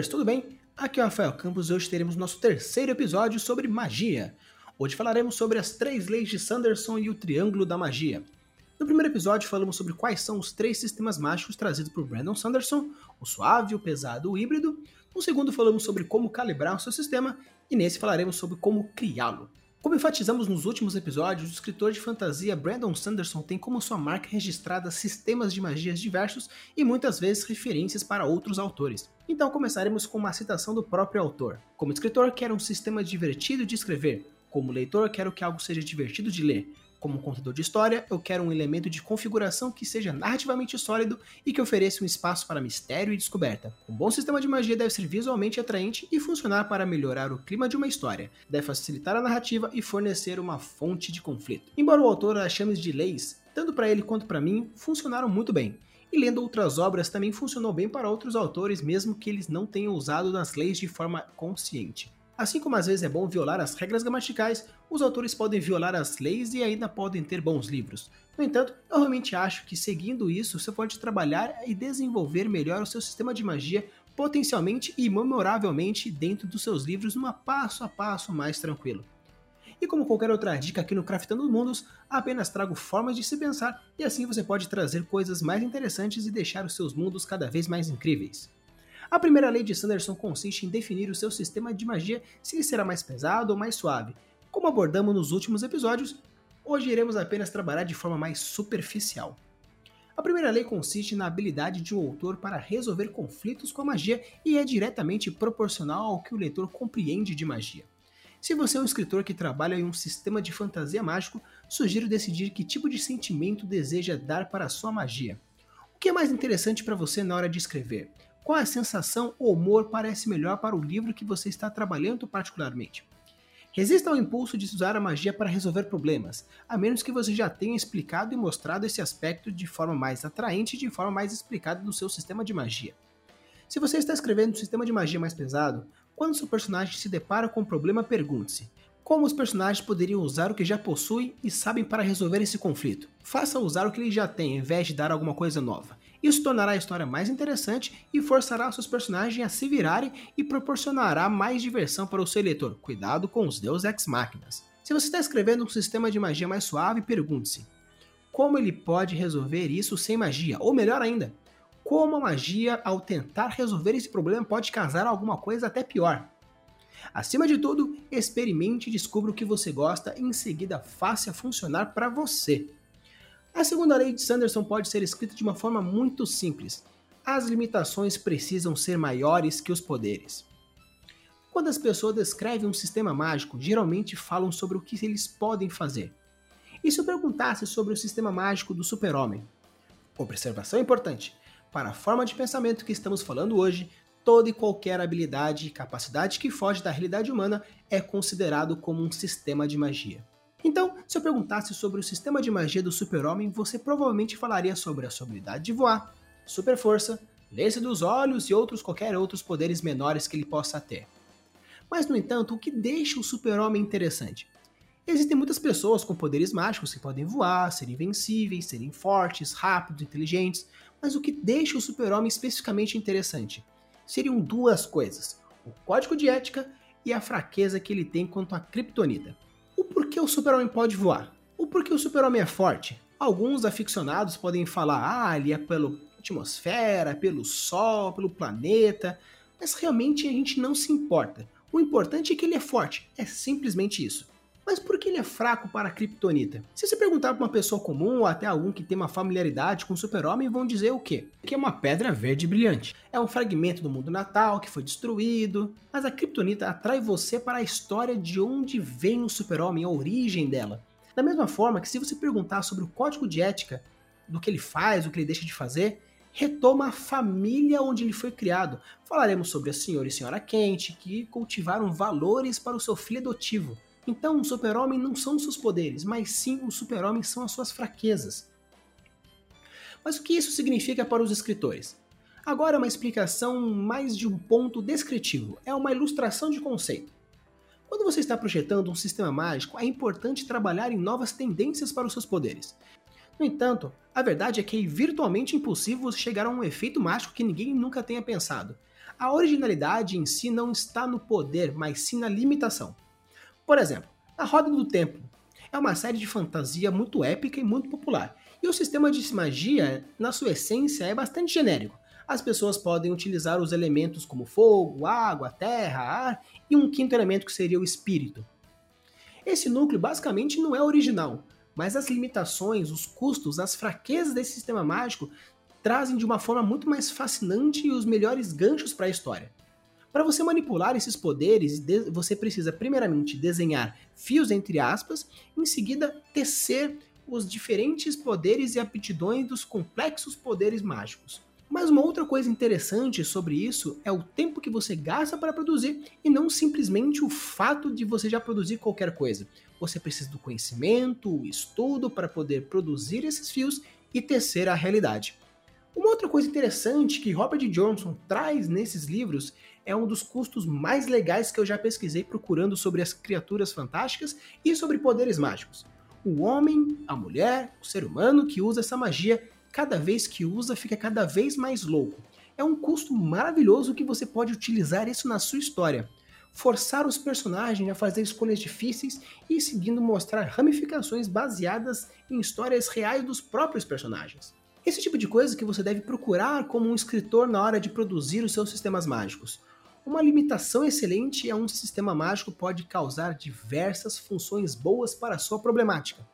Brothers, tudo bem? Aqui é o Rafael Campos e hoje teremos nosso terceiro episódio sobre magia. Hoje falaremos sobre as três leis de Sanderson e o Triângulo da Magia. No primeiro episódio falamos sobre quais são os três sistemas mágicos trazidos por Brandon Sanderson, o suave, o pesado e o híbrido. No segundo falamos sobre como calibrar o seu sistema e nesse falaremos sobre como criá-lo. Como enfatizamos nos últimos episódios, o escritor de fantasia Brandon Sanderson tem como sua marca registrada sistemas de magias diversos e muitas vezes referências para outros autores. Então começaremos com uma citação do próprio autor. Como escritor, quero um sistema divertido de escrever. Como leitor, quero que algo seja divertido de ler. Como contador de história, eu quero um elemento de configuração que seja narrativamente sólido e que ofereça um espaço para mistério e descoberta. Um bom sistema de magia deve ser visualmente atraente e funcionar para melhorar o clima de uma história, deve facilitar a narrativa e fornecer uma fonte de conflito. Embora o autor a chame de leis, tanto para ele quanto para mim, funcionaram muito bem. E lendo outras obras também funcionou bem para outros autores, mesmo que eles não tenham usado nas leis de forma consciente. Assim como às vezes é bom violar as regras gramaticais, os autores podem violar as leis e ainda podem ter bons livros. No entanto, eu realmente acho que seguindo isso, você pode trabalhar e desenvolver melhor o seu sistema de magia potencialmente e memoravelmente dentro dos seus livros numa passo a passo mais tranquilo. E como qualquer outra dica aqui no Craftando Mundos, apenas trago formas de se pensar e assim você pode trazer coisas mais interessantes e deixar os seus mundos cada vez mais incríveis. A primeira lei de Sanderson consiste em definir o seu sistema de magia se ele será mais pesado ou mais suave. Como abordamos nos últimos episódios, hoje iremos apenas trabalhar de forma mais superficial. A primeira lei consiste na habilidade de um autor para resolver conflitos com a magia e é diretamente proporcional ao que o leitor compreende de magia. Se você é um escritor que trabalha em um sistema de fantasia mágico, sugiro decidir que tipo de sentimento deseja dar para a sua magia. O que é mais interessante para você na hora de escrever? Qual a sensação ou humor parece melhor para o livro que você está trabalhando particularmente? Resista ao impulso de usar a magia para resolver problemas, a menos que você já tenha explicado e mostrado esse aspecto de forma mais atraente e de forma mais explicada do seu sistema de magia. Se você está escrevendo um sistema de magia mais pesado, quando seu personagem se depara com um problema, pergunte-se: como os personagens poderiam usar o que já possuem e sabem para resolver esse conflito? Faça usar o que eles já têm, em vez de dar alguma coisa nova. Isso tornará a história mais interessante e forçará seus personagens a se virarem e proporcionará mais diversão para o seu leitor. Cuidado com os Deus Ex Máquinas. Se você está escrevendo um sistema de magia mais suave, pergunte-se: como ele pode resolver isso sem magia? Ou melhor ainda, como a magia, ao tentar resolver esse problema, pode causar alguma coisa até pior? Acima de tudo, experimente e descubra o que você gosta e em seguida faça funcionar para você. A segunda lei de Sanderson pode ser escrita de uma forma muito simples. As limitações precisam ser maiores que os poderes. Quando as pessoas descrevem um sistema mágico, geralmente falam sobre o que eles podem fazer. E se eu perguntasse sobre o sistema mágico do super-homem? Observação importante. Para a forma de pensamento que estamos falando hoje, toda e qualquer habilidade e capacidade que foge da realidade humana é considerado como um sistema de magia. Então, se eu perguntasse sobre o sistema de magia do super-homem, você provavelmente falaria sobre a sua habilidade de voar, super força, ler dos olhos e outros qualquer outros poderes menores que ele possa ter. Mas, no entanto, o que deixa o super-homem interessante? Existem muitas pessoas com poderes mágicos que podem voar, ser invencíveis, serem fortes, rápidos, inteligentes, mas o que deixa o super-homem especificamente interessante? Seriam duas coisas: o código de ética e a fraqueza que ele tem quanto à kryptonita que o super-homem pode voar? Ou porque o super-homem é forte? Alguns aficionados podem falar, ah, ele é pela atmosfera, pelo sol, pelo planeta, mas realmente a gente não se importa. O importante é que ele é forte, é simplesmente isso. Mas por que ele é fraco para a Kryptonita? Se você perguntar para uma pessoa comum ou até algum que tem uma familiaridade com o super-homem, vão dizer o quê? Que é uma pedra verde brilhante. É um fragmento do mundo natal que foi destruído. Mas a Kryptonita atrai você para a história de onde vem o super-homem, a origem dela. Da mesma forma que se você perguntar sobre o código de ética, do que ele faz, do que ele deixa de fazer, retoma a família onde ele foi criado. Falaremos sobre a senhora e senhora Kent, que cultivaram valores para o seu filho adotivo. Então, o super-homem não são seus poderes, mas sim o super-homem são as suas fraquezas. Mas o que isso significa para os escritores? Agora é uma explicação mais de um ponto descritivo, é uma ilustração de conceito. Quando você está projetando um sistema mágico, é importante trabalhar em novas tendências para os seus poderes. No entanto, a verdade é que é virtualmente impossível chegar a um efeito mágico que ninguém nunca tenha pensado. A originalidade em si não está no poder, mas sim na limitação. Por exemplo, A Roda do Tempo é uma série de fantasia muito épica e muito popular. E o sistema de magia, na sua essência, é bastante genérico. As pessoas podem utilizar os elementos como fogo, água, terra, ar e um quinto elemento que seria o espírito. Esse núcleo basicamente não é original, mas as limitações, os custos, as fraquezas desse sistema mágico trazem de uma forma muito mais fascinante os melhores ganchos para a história. Para você manipular esses poderes, você precisa primeiramente desenhar fios entre aspas, em seguida tecer os diferentes poderes e aptidões dos complexos poderes mágicos. Mas uma outra coisa interessante sobre isso é o tempo que você gasta para produzir e não simplesmente o fato de você já produzir qualquer coisa. Você precisa do conhecimento, o estudo para poder produzir esses fios e tecer a realidade. Uma outra coisa interessante que Robert Johnson traz nesses livros é um dos custos mais legais que eu já pesquisei procurando sobre as criaturas fantásticas e sobre poderes mágicos. O homem, a mulher, o ser humano que usa essa magia, cada vez que usa, fica cada vez mais louco. É um custo maravilhoso que você pode utilizar isso na sua história. Forçar os personagens a fazer escolhas difíceis e seguindo mostrar ramificações baseadas em histórias reais dos próprios personagens. Esse tipo de coisa que você deve procurar como um escritor na hora de produzir os seus sistemas mágicos. Uma limitação excelente a um sistema mágico pode causar diversas funções boas para a sua problemática.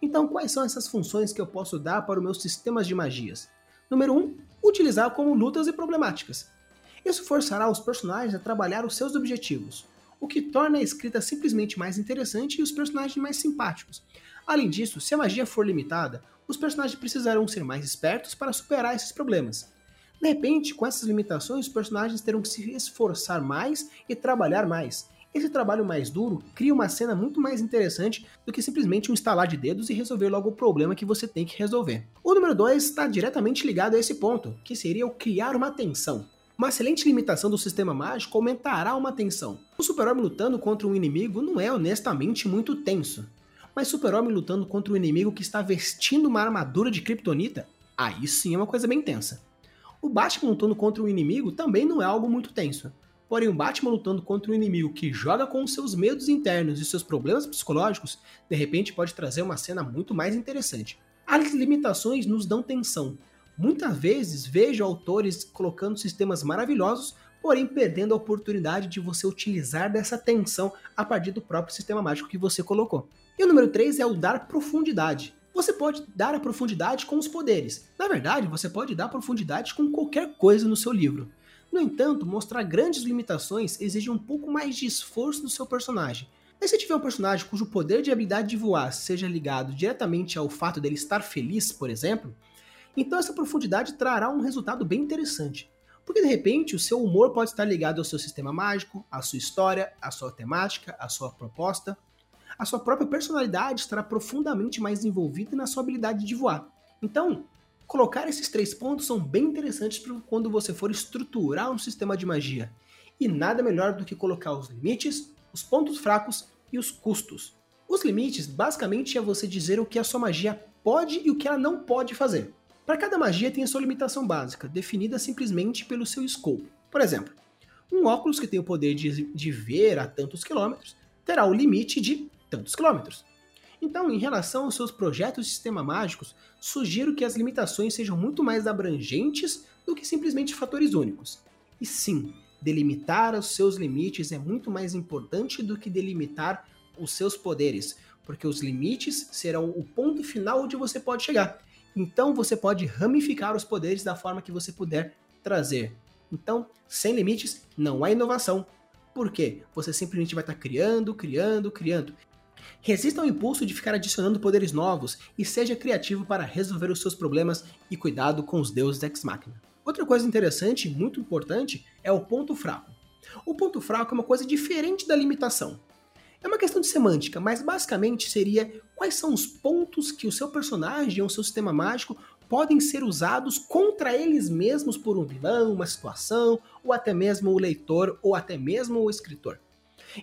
Então, quais são essas funções que eu posso dar para os meus sistemas de magias? Número 1. Um, utilizar como lutas e problemáticas. Isso forçará os personagens a trabalhar os seus objetivos, o que torna a escrita simplesmente mais interessante e os personagens mais simpáticos. Além disso, se a magia for limitada, os personagens precisarão ser mais espertos para superar esses problemas. De repente, com essas limitações, os personagens terão que se esforçar mais e trabalhar mais. Esse trabalho mais duro cria uma cena muito mais interessante do que simplesmente um estalar de dedos e resolver logo o problema que você tem que resolver. O número 2 está diretamente ligado a esse ponto, que seria o criar uma tensão. Uma excelente limitação do sistema mágico aumentará uma tensão. O super-homem lutando contra um inimigo não é honestamente muito tenso. Mas Super-Homem lutando contra um inimigo que está vestindo uma armadura de Kryptonita, aí sim é uma coisa bem tensa. O Batman lutando contra um inimigo também não é algo muito tenso. Porém, o Batman lutando contra um inimigo que joga com seus medos internos e seus problemas psicológicos, de repente pode trazer uma cena muito mais interessante. As limitações nos dão tensão. Muitas vezes vejo autores colocando sistemas maravilhosos, porém perdendo a oportunidade de você utilizar dessa tensão a partir do próprio sistema mágico que você colocou. E o número 3 é o dar profundidade. Você pode dar a profundidade com os poderes. Na verdade, você pode dar profundidade com qualquer coisa no seu livro. No entanto, mostrar grandes limitações exige um pouco mais de esforço do seu personagem. Mas se tiver um personagem cujo poder de habilidade de voar seja ligado diretamente ao fato dele estar feliz, por exemplo, então essa profundidade trará um resultado bem interessante. Porque de repente o seu humor pode estar ligado ao seu sistema mágico, à sua história, à sua temática, à sua proposta a sua própria personalidade estará profundamente mais envolvida na sua habilidade de voar. Então, colocar esses três pontos são bem interessantes quando você for estruturar um sistema de magia. E nada melhor do que colocar os limites, os pontos fracos e os custos. Os limites basicamente é você dizer o que a sua magia pode e o que ela não pode fazer. Para cada magia tem a sua limitação básica, definida simplesmente pelo seu escopo. Por exemplo, um óculos que tem o poder de, de ver a tantos quilômetros terá o limite de tantos quilômetros. Então, em relação aos seus projetos de sistema mágicos, sugiro que as limitações sejam muito mais abrangentes do que simplesmente fatores únicos. E sim, delimitar os seus limites é muito mais importante do que delimitar os seus poderes, porque os limites serão o ponto final onde você pode chegar. Então você pode ramificar os poderes da forma que você puder trazer. Então, sem limites, não há inovação. Por quê? Você simplesmente vai estar criando, criando, criando. Resista ao impulso de ficar adicionando poderes novos e seja criativo para resolver os seus problemas e cuidado com os deuses ex machina. Outra coisa interessante, muito importante, é o ponto fraco. O ponto fraco é uma coisa diferente da limitação. É uma questão de semântica, mas basicamente seria quais são os pontos que o seu personagem ou o seu sistema mágico podem ser usados contra eles mesmos por um vilão, uma situação, ou até mesmo o leitor, ou até mesmo o escritor.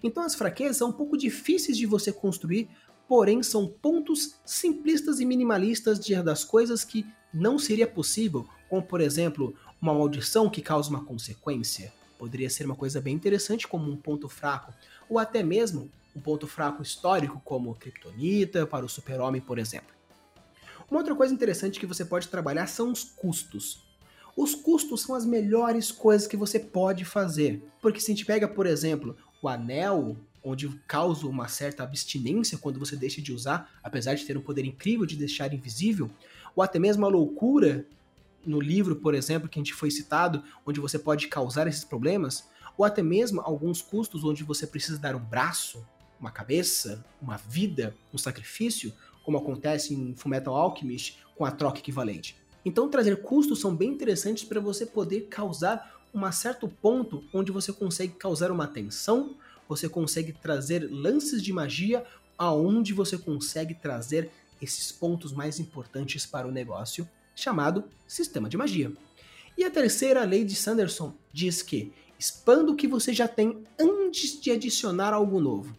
Então as fraquezas são um pouco difíceis de você construir, porém são pontos simplistas e minimalistas de, das coisas que não seria possível, como por exemplo, uma maldição que causa uma consequência. Poderia ser uma coisa bem interessante como um ponto fraco, ou até mesmo um ponto fraco histórico como Kryptonita para o Super-Homem, por exemplo. Uma outra coisa interessante que você pode trabalhar são os custos. Os custos são as melhores coisas que você pode fazer. Porque se a gente pega, por exemplo, o anel, onde causa uma certa abstinência quando você deixa de usar, apesar de ter um poder incrível de deixar invisível, ou até mesmo a loucura no livro, por exemplo, que a gente foi citado, onde você pode causar esses problemas, ou até mesmo alguns custos onde você precisa dar um braço, uma cabeça, uma vida, um sacrifício, como acontece em Fullmetal Alchemist com a troca equivalente. Então, trazer custos são bem interessantes para você poder causar um certo ponto onde você consegue causar uma tensão, você consegue trazer lances de magia, aonde você consegue trazer esses pontos mais importantes para o negócio, chamado sistema de magia. E a terceira lei de Sanderson diz que expanda o que você já tem antes de adicionar algo novo.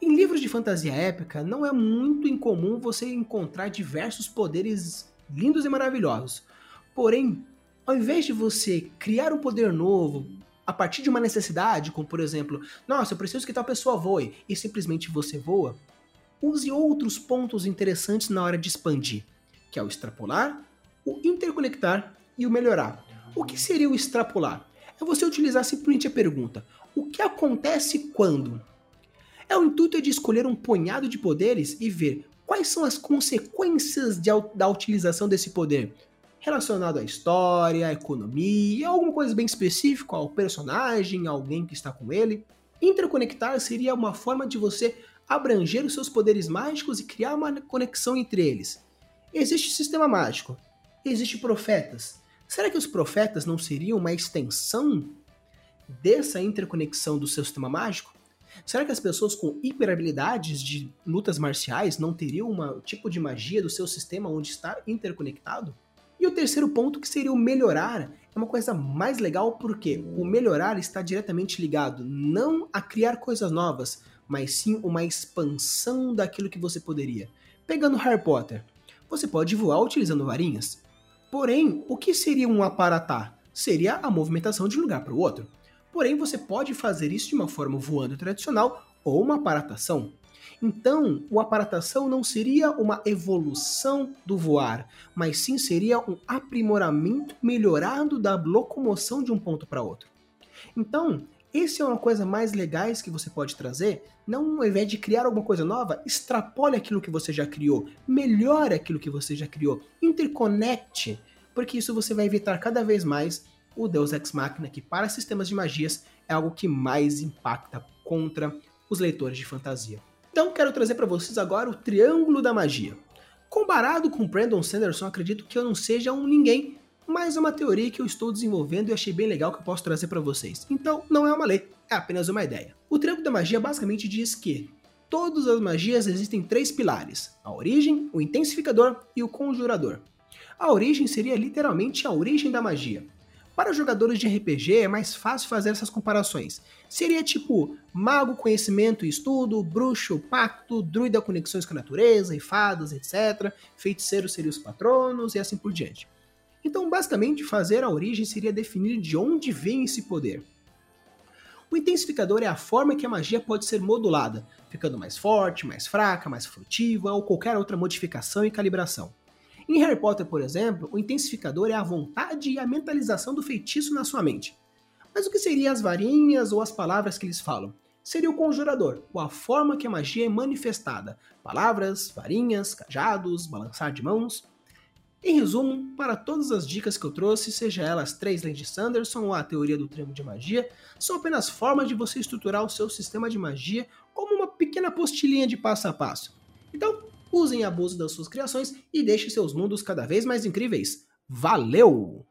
Em livros de fantasia épica, não é muito incomum você encontrar diversos poderes lindos e maravilhosos. Porém, ao invés de você criar um poder novo a partir de uma necessidade, como por exemplo, nossa, eu preciso que tal pessoa voe, e simplesmente você voa, use outros pontos interessantes na hora de expandir, que é o extrapolar, o interconectar e o melhorar. O que seria o extrapolar? É você utilizar simplesmente a pergunta: o que acontece quando? É o intuito de escolher um punhado de poderes e ver quais são as consequências de, da utilização desse poder relacionado à história, à economia, alguma coisa bem específica ao personagem, alguém que está com ele. Interconectar seria uma forma de você abranger os seus poderes mágicos e criar uma conexão entre eles. Existe sistema mágico, existe profetas. Será que os profetas não seriam uma extensão dessa interconexão do seu sistema mágico? Será que as pessoas com hiperhabilidades de lutas marciais não teriam um tipo de magia do seu sistema onde está interconectado? E o terceiro ponto, que seria o melhorar, é uma coisa mais legal porque o melhorar está diretamente ligado não a criar coisas novas, mas sim uma expansão daquilo que você poderia. Pegando Harry Potter, você pode voar utilizando varinhas. Porém, o que seria um aparatar? Seria a movimentação de um lugar para o outro. Porém, você pode fazer isso de uma forma voando tradicional ou uma aparatação. Então, o aparatação não seria uma evolução do voar, mas sim seria um aprimoramento melhorado da locomoção de um ponto para outro. Então, esse é uma coisa mais legais que você pode trazer. Não ao invés de criar alguma coisa nova, extrapole aquilo que você já criou, melhore aquilo que você já criou, interconecte, porque isso você vai evitar cada vez mais o Deus Ex Machina, que para sistemas de magias é algo que mais impacta contra os leitores de fantasia. Então quero trazer para vocês agora o Triângulo da Magia. Comparado com Brandon Sanderson, acredito que eu não seja um ninguém, mas é uma teoria que eu estou desenvolvendo e achei bem legal que eu posso trazer para vocês. Então, não é uma lei, é apenas uma ideia. O Triângulo da Magia basicamente diz que todas as magias existem três pilares: a origem, o intensificador e o conjurador. A origem seria literalmente a origem da magia. Para jogadores de RPG é mais fácil fazer essas comparações. Seria tipo mago, conhecimento e estudo, bruxo, pacto, druida, conexões com a natureza e fadas, etc. Feiticeiro seria os patronos e assim por diante. Então, basicamente, fazer a origem seria definir de onde vem esse poder. O intensificador é a forma que a magia pode ser modulada, ficando mais forte, mais fraca, mais furtiva ou qualquer outra modificação e calibração. Em Harry Potter, por exemplo, o intensificador é a vontade e a mentalização do feitiço na sua mente. Mas o que seriam as varinhas ou as palavras que eles falam? Seria o conjurador, ou a forma que a magia é manifestada. Palavras, varinhas, cajados, balançar de mãos. Em resumo, para todas as dicas que eu trouxe, seja elas três leis de Sanderson ou a teoria do triângulo de magia, são apenas formas de você estruturar o seu sistema de magia como uma pequena postilhinha de passo a passo. Então, usem abuso das suas criações e deixem seus mundos cada vez mais incríveis. Valeu!